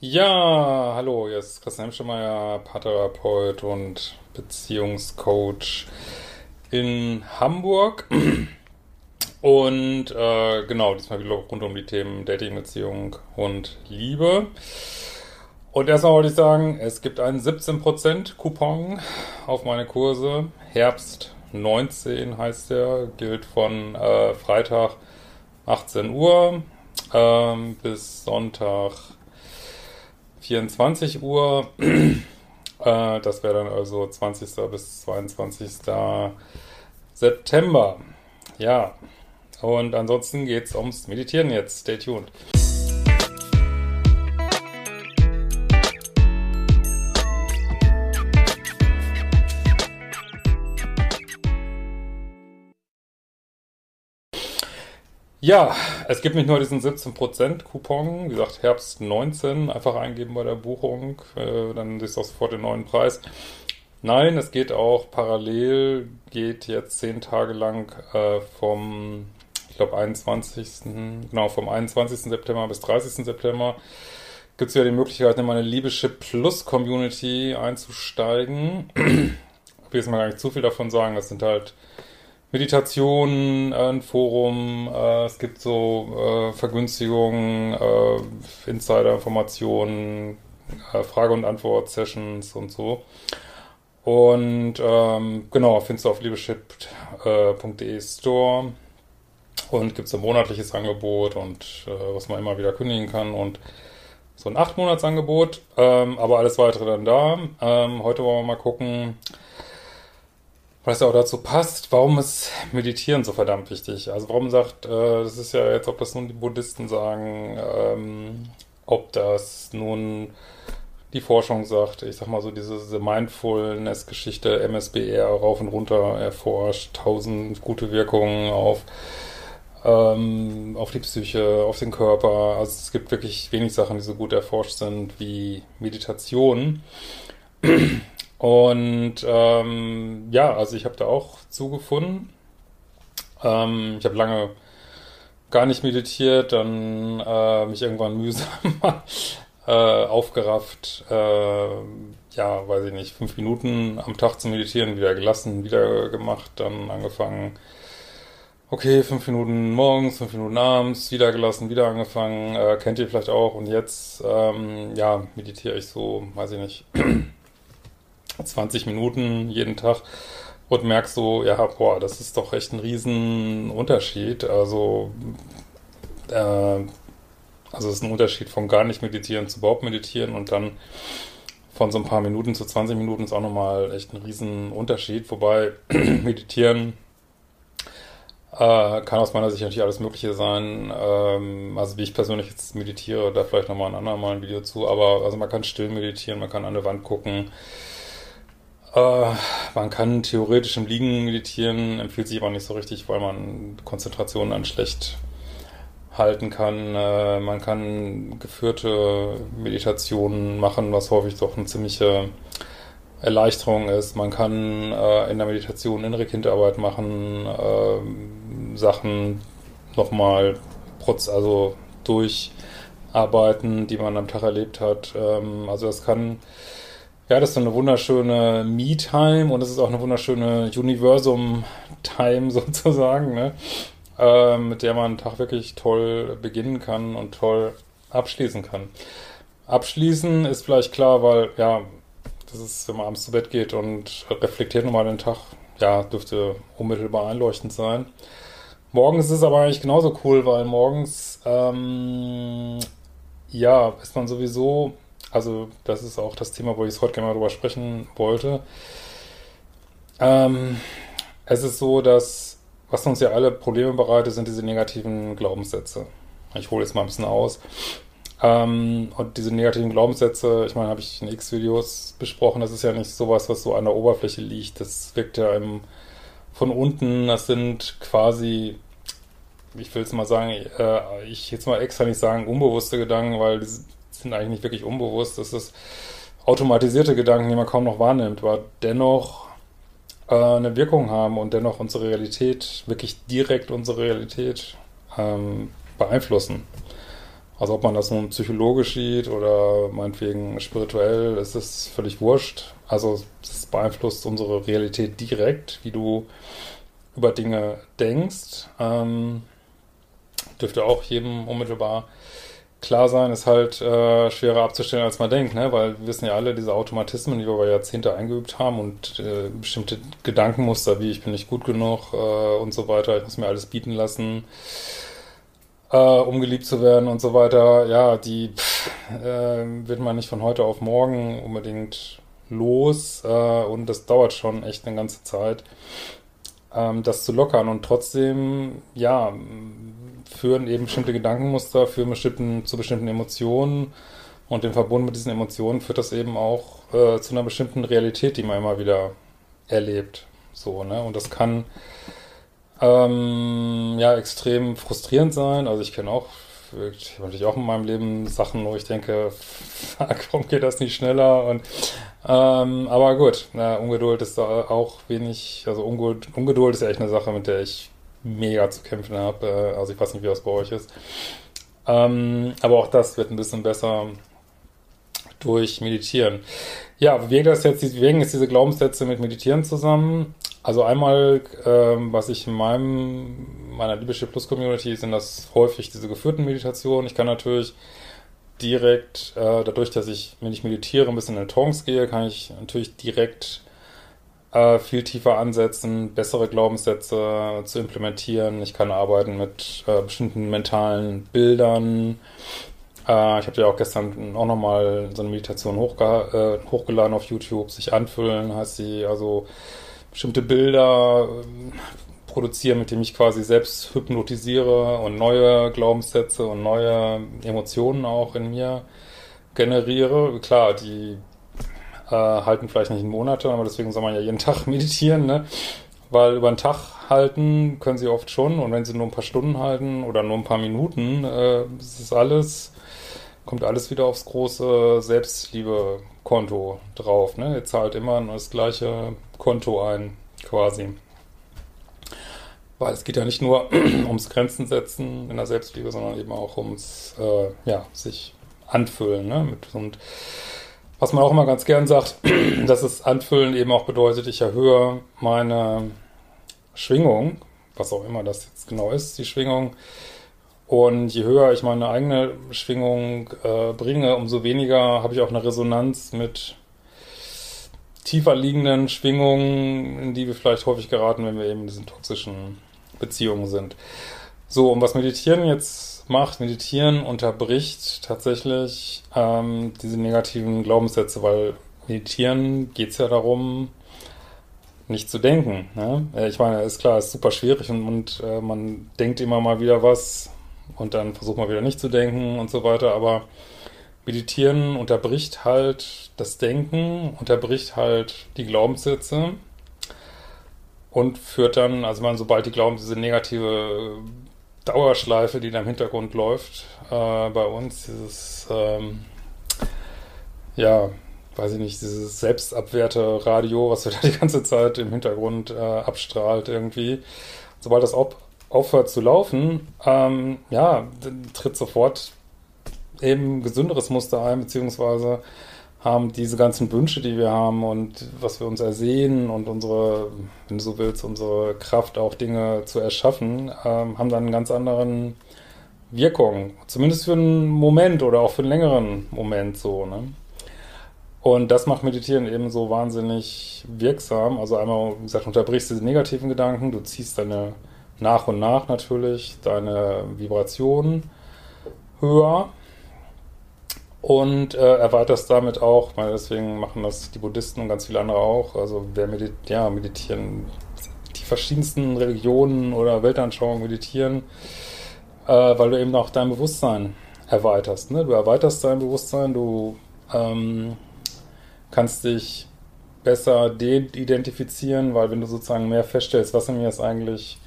Ja, hallo, hier ist Christian Hemschemeyer, Paartherapeut und Beziehungscoach in Hamburg. Und äh, genau, diesmal wieder rund um die Themen Dating, Beziehung und Liebe. Und erstmal wollte ich sagen, es gibt einen 17% Coupon auf meine Kurse. Herbst 19 heißt der, gilt von äh, Freitag 18 Uhr ähm, bis Sonntag 24 Uhr. äh, das wäre dann also 20. bis 22. September. Ja, und ansonsten geht es ums Meditieren jetzt. Stay tuned. Ja, es gibt nicht nur diesen 17% Coupon, wie gesagt Herbst 19, einfach eingeben bei der Buchung, äh, dann siehst du auch sofort den neuen Preis. Nein, es geht auch parallel, geht jetzt zehn Tage lang äh, vom glaube 21. Genau, vom 21. September bis 30. September gibt es ja die Möglichkeit, in meine Liebeschip Plus Community einzusteigen. ich will jetzt mal gar nicht zu viel davon sagen. Das sind halt Meditationen, äh, ein Forum, äh, es gibt so äh, Vergünstigungen, äh, Insider-Informationen, äh, Frage- und Antwort-Sessions und so. Und ähm, genau, findest du auf liebeschip.de Store und gibt es ein monatliches Angebot und äh, was man immer wieder kündigen kann und so ein 8-Monats-Angebot, ähm, aber alles weitere dann da. Ähm, heute wollen wir mal gucken, was ja auch dazu passt, warum ist Meditieren so verdammt wichtig? Also warum sagt, äh, das ist ja jetzt, ob das nun die Buddhisten sagen, ähm, ob das nun die Forschung sagt, ich sag mal so diese, diese Mindfulness-Geschichte, MSBR rauf und runter erforscht, tausend gute Wirkungen auf ähm, auf die Psyche, auf den Körper. Also es gibt wirklich wenig Sachen, die so gut erforscht sind wie Meditation. Und ähm, ja, also ich habe da auch zugefunden. Ähm, ich habe lange gar nicht meditiert, dann äh, mich irgendwann mühsam äh, aufgerafft, äh, ja, weiß ich nicht, fünf Minuten am Tag zu meditieren, wieder gelassen, wieder gemacht, dann angefangen okay, fünf Minuten morgens, fünf Minuten abends, wieder gelassen, wieder angefangen, äh, kennt ihr vielleicht auch. Und jetzt, ähm, ja, meditiere ich so, weiß ich nicht, 20 Minuten jeden Tag und merke so, ja, boah, das ist doch echt ein riesen Unterschied. Also, äh, also es ist ein Unterschied von gar nicht meditieren zu überhaupt meditieren und dann von so ein paar Minuten zu 20 Minuten ist auch nochmal echt ein riesen Unterschied. Wobei meditieren äh, kann aus meiner Sicht natürlich alles Mögliche sein. Ähm, also wie ich persönlich jetzt meditiere, da vielleicht nochmal ein andermal ein Video zu. Aber also man kann still meditieren, man kann an eine Wand gucken. Äh, man kann theoretisch im Liegen meditieren, empfiehlt sich aber nicht so richtig, weil man Konzentrationen dann schlecht halten kann. Äh, man kann geführte Meditationen machen, was häufig doch eine ziemliche Erleichterung ist. Man kann äh, in der Meditation innere Kindarbeit machen, äh, Sachen nochmal also durcharbeiten, die man am Tag erlebt hat. Ähm, also das kann, ja, das ist eine wunderschöne Me-Time und es ist auch eine wunderschöne Universum-Time sozusagen, ne? äh, mit der man einen Tag wirklich toll beginnen kann und toll abschließen kann. Abschließen ist vielleicht klar, weil, ja, das ist, wenn man abends zu Bett geht und reflektiert nochmal den Tag, ja, dürfte unmittelbar einleuchtend sein. Morgens ist es aber eigentlich genauso cool, weil morgens, ähm, ja, ist man sowieso, also das ist auch das Thema, wo ich es heute gerne mal drüber sprechen wollte. Ähm, es ist so, dass, was uns ja alle Probleme bereitet, sind diese negativen Glaubenssätze. Ich hole jetzt mal ein bisschen aus. Ähm, und diese negativen Glaubenssätze, ich meine, habe ich in X-Videos besprochen, das ist ja nicht sowas, was so an der Oberfläche liegt. Das wirkt ja im, von unten, das sind quasi, ich will jetzt mal sagen, äh, ich jetzt mal extra nicht sagen unbewusste Gedanken, weil sind eigentlich nicht wirklich unbewusst. Das ist automatisierte Gedanken, die man kaum noch wahrnimmt, aber dennoch äh, eine Wirkung haben und dennoch unsere Realität, wirklich direkt unsere Realität ähm, beeinflussen. Also ob man das nun psychologisch sieht oder meinetwegen spirituell, ist es völlig wurscht. Also es beeinflusst unsere Realität direkt, wie du über Dinge denkst. Ähm, dürfte auch jedem unmittelbar klar sein, ist halt äh, schwerer abzustellen, als man denkt, ne? weil wir wissen ja alle, diese Automatismen, die wir über Jahrzehnte eingeübt haben und äh, bestimmte Gedankenmuster, wie ich bin nicht gut genug äh, und so weiter, ich muss mir alles bieten lassen, äh, um geliebt zu werden und so weiter, ja, die pff, äh, wird man nicht von heute auf morgen unbedingt los äh, und das dauert schon echt eine ganze Zeit, ähm, das zu lockern und trotzdem, ja, führen eben bestimmte Gedankenmuster, führen bestimmten, zu bestimmten Emotionen und im Verbund mit diesen Emotionen führt das eben auch äh, zu einer bestimmten Realität, die man immer wieder erlebt. So, ne? Und das kann ähm, ja extrem frustrierend sein. Also ich kenne auch, ich habe natürlich auch in meinem Leben Sachen, wo ich denke, fuck, warum geht das nicht schneller? Und ähm, aber gut, na, Ungeduld ist auch wenig, also Ungeduld, Ungeduld ist ja echt eine Sache, mit der ich mega zu kämpfen habe. Äh, also ich weiß nicht, wie das bei euch ist. Ähm, aber auch das wird ein bisschen besser durch Meditieren. Ja, wie das jetzt, hängen jetzt diese Glaubenssätze mit Meditieren zusammen? Also einmal, ähm, was ich in meinem, meiner Liebeschiff Plus Community sind das häufig diese geführten Meditationen. Ich kann natürlich direkt, äh, dadurch, dass ich, wenn ich meditiere, ein bisschen in Trance gehe, kann ich natürlich direkt äh, viel tiefer ansetzen, bessere Glaubenssätze zu implementieren. Ich kann arbeiten mit äh, bestimmten mentalen Bildern. Äh, ich habe ja auch gestern auch nochmal so eine Meditation hochge äh, hochgeladen auf YouTube. Sich anfüllen heißt sie, also bestimmte Bilder produzieren, mit denen ich quasi selbst hypnotisiere und neue Glaubenssätze und neue Emotionen auch in mir generiere. Klar, die äh, halten vielleicht nicht in Monate, aber deswegen soll man ja jeden Tag meditieren, ne? Weil über einen Tag halten können sie oft schon und wenn sie nur ein paar Stunden halten oder nur ein paar Minuten, äh, ist es alles, kommt alles wieder aufs große Selbstliebe-Konto drauf, ne? Ihr zahlt immer das gleiche Konto ein, quasi. Weil es geht ja nicht nur ums Grenzen setzen in der Selbstliebe, sondern eben auch ums, äh, ja, sich anfüllen, ne? Mit, und was man auch immer ganz gern sagt, dass es Anfüllen eben auch bedeutet, ich erhöhe meine Schwingung, was auch immer das jetzt genau ist, die Schwingung. Und je höher ich meine eigene Schwingung äh, bringe, umso weniger habe ich auch eine Resonanz mit tiefer liegenden Schwingungen, in die wir vielleicht häufig geraten, wenn wir eben diesen toxischen Beziehungen sind. So, und was Meditieren jetzt macht, Meditieren unterbricht tatsächlich ähm, diese negativen Glaubenssätze, weil Meditieren geht es ja darum, nicht zu denken. Ne? Ich meine, ist klar, ist super schwierig und, und äh, man denkt immer mal wieder was und dann versucht man wieder nicht zu denken und so weiter, aber Meditieren unterbricht halt das Denken, unterbricht halt die Glaubenssätze und führt dann, also man, sobald die Glaubenssätze negative Dauerschleife, die da im Hintergrund läuft äh, bei uns. Dieses, ähm, ja, weiß ich nicht, dieses selbstabwehrte Radio, was wir da die ganze Zeit im Hintergrund äh, abstrahlt irgendwie. Sobald das auf, aufhört zu laufen, ähm, ja, tritt sofort eben gesünderes Muster ein, beziehungsweise haben diese ganzen Wünsche, die wir haben und was wir uns ersehen und unsere, wenn du so willst, unsere Kraft auch Dinge zu erschaffen, ähm, haben dann einen ganz anderen Wirkung. Zumindest für einen Moment oder auch für einen längeren Moment so, ne? Und das macht Meditieren eben so wahnsinnig wirksam. Also einmal, wie gesagt, unterbrichst diese negativen Gedanken, du ziehst deine nach und nach natürlich deine Vibrationen höher und äh, erweiterst damit auch, weil deswegen machen das die Buddhisten und ganz viele andere auch. Also wer medit ja, meditieren, die verschiedensten Religionen oder Weltanschauungen meditieren. äh, weil du eben auch dein Bewusstsein erweiterst. Ne? Du erweiterst dein Bewusstsein, du ähm, kannst dich besser identifizieren, weil wenn du sozusagen mehr feststellst, was in mir ist eigentlich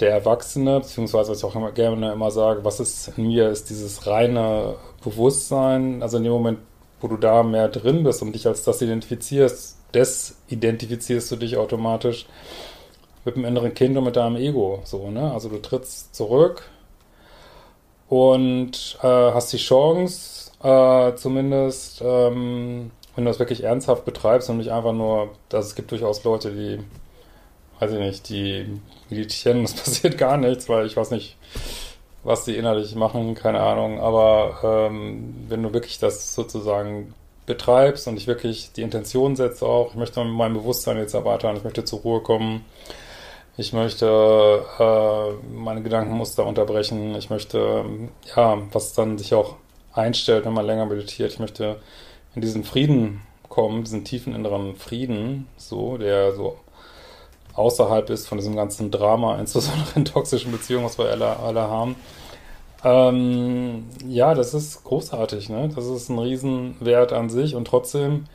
der Erwachsene, beziehungsweise was ich auch immer, gerne immer sage, was ist in mir, ist dieses reine Bewusstsein, also in dem Moment, wo du da mehr drin bist und dich als das identifizierst, desidentifizierst du dich automatisch mit dem inneren Kind und mit deinem Ego, so, ne? Also du trittst zurück und äh, hast die Chance, äh, zumindest, ähm, wenn du das wirklich ernsthaft betreibst und nicht einfach nur, dass es gibt durchaus Leute, die, weiß ich nicht, die meditieren, es passiert gar nichts, weil ich weiß nicht, was die innerlich machen, keine Ahnung, aber ähm, wenn du wirklich das sozusagen betreibst und ich wirklich die Intention setze auch, ich möchte mein Bewusstsein jetzt erweitern, ich möchte zur Ruhe kommen, ich möchte äh, meine Gedankenmuster unterbrechen, ich möchte, ja, was dann sich auch einstellt, wenn man länger meditiert, ich möchte in diesen Frieden kommen, diesen tiefen inneren Frieden, so, der so außerhalb ist von diesem ganzen Drama, insbesondere in toxischen Beziehungen, was wir alle, alle haben. Ähm, ja, das ist großartig, ne? Das ist ein Riesenwert an sich und trotzdem,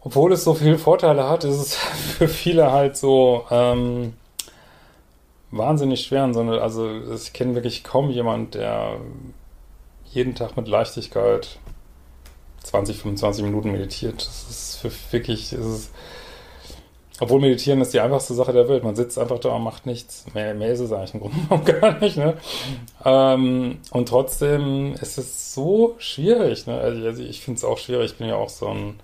obwohl es so viele Vorteile hat, ist es für viele halt so ähm, wahnsinnig schwer. Sondern, also ich kenne wirklich kaum jemand, der jeden Tag mit Leichtigkeit 20, 25 Minuten meditiert. Das ist für wirklich, ist es obwohl Meditieren ist die einfachste Sache der Welt. Man sitzt einfach da und macht nichts. Mehr, mehr ist es eigentlich im Grunde gar nicht. Ne? Ähm, und trotzdem ist es so schwierig. Ne? Also, also ich finde es auch schwierig. Ich bin ja auch so ein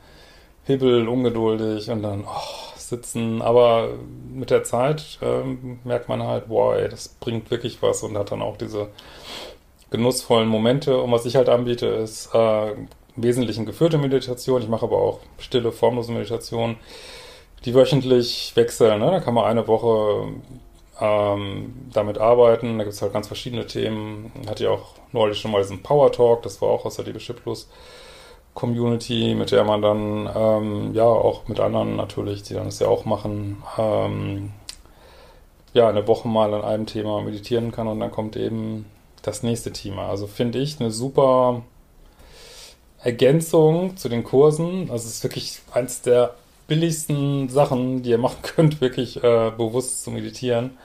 Hibbel, ungeduldig und dann oh, sitzen. Aber mit der Zeit ähm, merkt man halt, wow, ey, das bringt wirklich was und hat dann auch diese genussvollen Momente. Und was ich halt anbiete, ist äh, im Wesentlichen geführte Meditation. Ich mache aber auch stille, formlose Meditation die wöchentlich wechseln. Ne? Da kann man eine Woche ähm, damit arbeiten. Da gibt es halt ganz verschiedene Themen. Hatte ja auch neulich schon mal diesen Power Talk, das war auch aus der Liebeschiff Plus Community, mit der man dann, ähm, ja, auch mit anderen natürlich, die dann das ja auch machen, ähm, ja, eine Woche mal an einem Thema meditieren kann und dann kommt eben das nächste Thema. Also finde ich eine super Ergänzung zu den Kursen. Also ist wirklich eins der billigsten Sachen, die ihr machen könnt, wirklich äh, bewusst zu meditieren.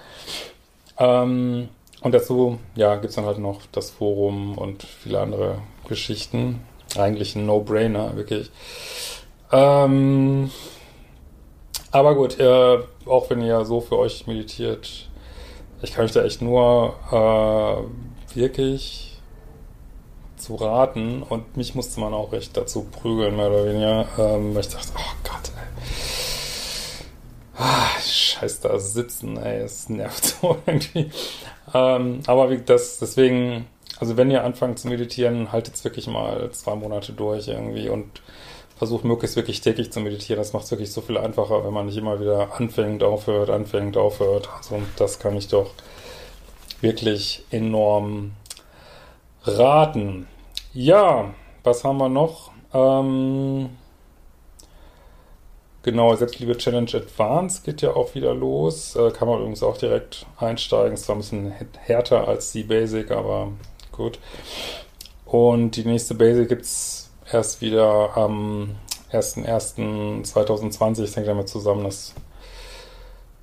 Ähm, und dazu, ja, gibt es dann halt noch das Forum und viele andere Geschichten. Eigentlich ein No-Brainer, wirklich. Ähm, aber gut, äh, auch wenn ihr so für euch meditiert, ich kann euch da echt nur äh, wirklich zu raten und mich musste man auch recht dazu prügeln, mehr oder weniger, ähm, weil ich dachte, oh Gott, scheiß da sitzen, ey, es nervt so irgendwie. Ähm, aber wie das, deswegen, also wenn ihr anfangt zu meditieren, haltet es wirklich mal zwei Monate durch irgendwie und versucht möglichst wirklich täglich zu meditieren. Das macht es wirklich so viel einfacher, wenn man nicht immer wieder anfängt, aufhört, anfängt, aufhört. Also das kann ich doch wirklich enorm raten. Ja, was haben wir noch? Ähm, Genau, Selbstliebe Challenge Advanced geht ja auch wieder los. Äh, kann man übrigens auch direkt einsteigen. Ist zwar ein bisschen härter als die Basic, aber gut. Und die nächste Basic gibt es erst wieder am 1.1.2020. Ich denke damit zusammen, dass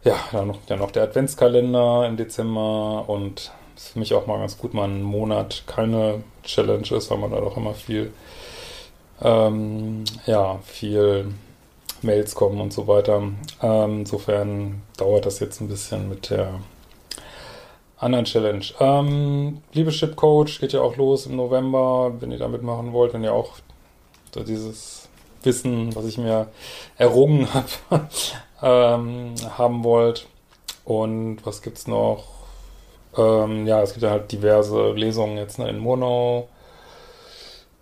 ja, dann noch, dann noch der Adventskalender im Dezember und ist für mich auch mal ganz gut, mal einen Monat keine Challenge ist, weil man da doch immer viel, ähm, ja, viel Mails kommen und so weiter. Ähm, insofern dauert das jetzt ein bisschen mit der anderen Challenge. Ähm, Liebeschip Coach geht ja auch los im November, wenn ihr da mitmachen wollt, wenn ihr auch dieses Wissen, was ich mir errungen habe, ähm, haben wollt. Und was gibt's noch? Ähm, ja, es gibt ja halt diverse Lesungen jetzt ne, in Murnau,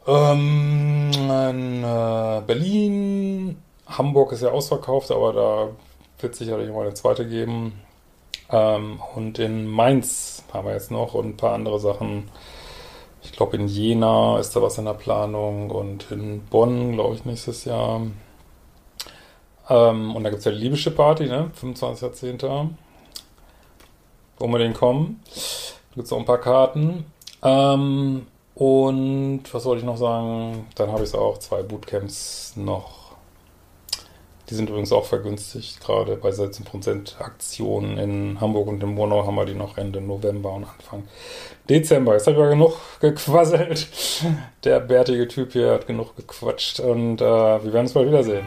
ähm, in äh, Berlin, Hamburg ist ja ausverkauft, aber da wird sicherlich mal eine zweite geben. Ähm, und in Mainz haben wir jetzt noch und ein paar andere Sachen. Ich glaube, in Jena ist da was in der Planung und in Bonn, glaube ich, nächstes Jahr. Ähm, und da gibt es ja die Liebeschiff Party, ne? 25.10. unbedingt kommen. Gibt es auch ein paar Karten. Ähm, und was wollte ich noch sagen? Dann habe ich auch zwei Bootcamps noch. Die sind übrigens auch vergünstigt, gerade bei 17% Aktionen in Hamburg und in Monau haben wir die noch Ende November und Anfang Dezember. Jetzt habe ich aber genug gequasselt. Der bärtige Typ hier hat genug gequatscht und äh, wir werden uns bald wiedersehen.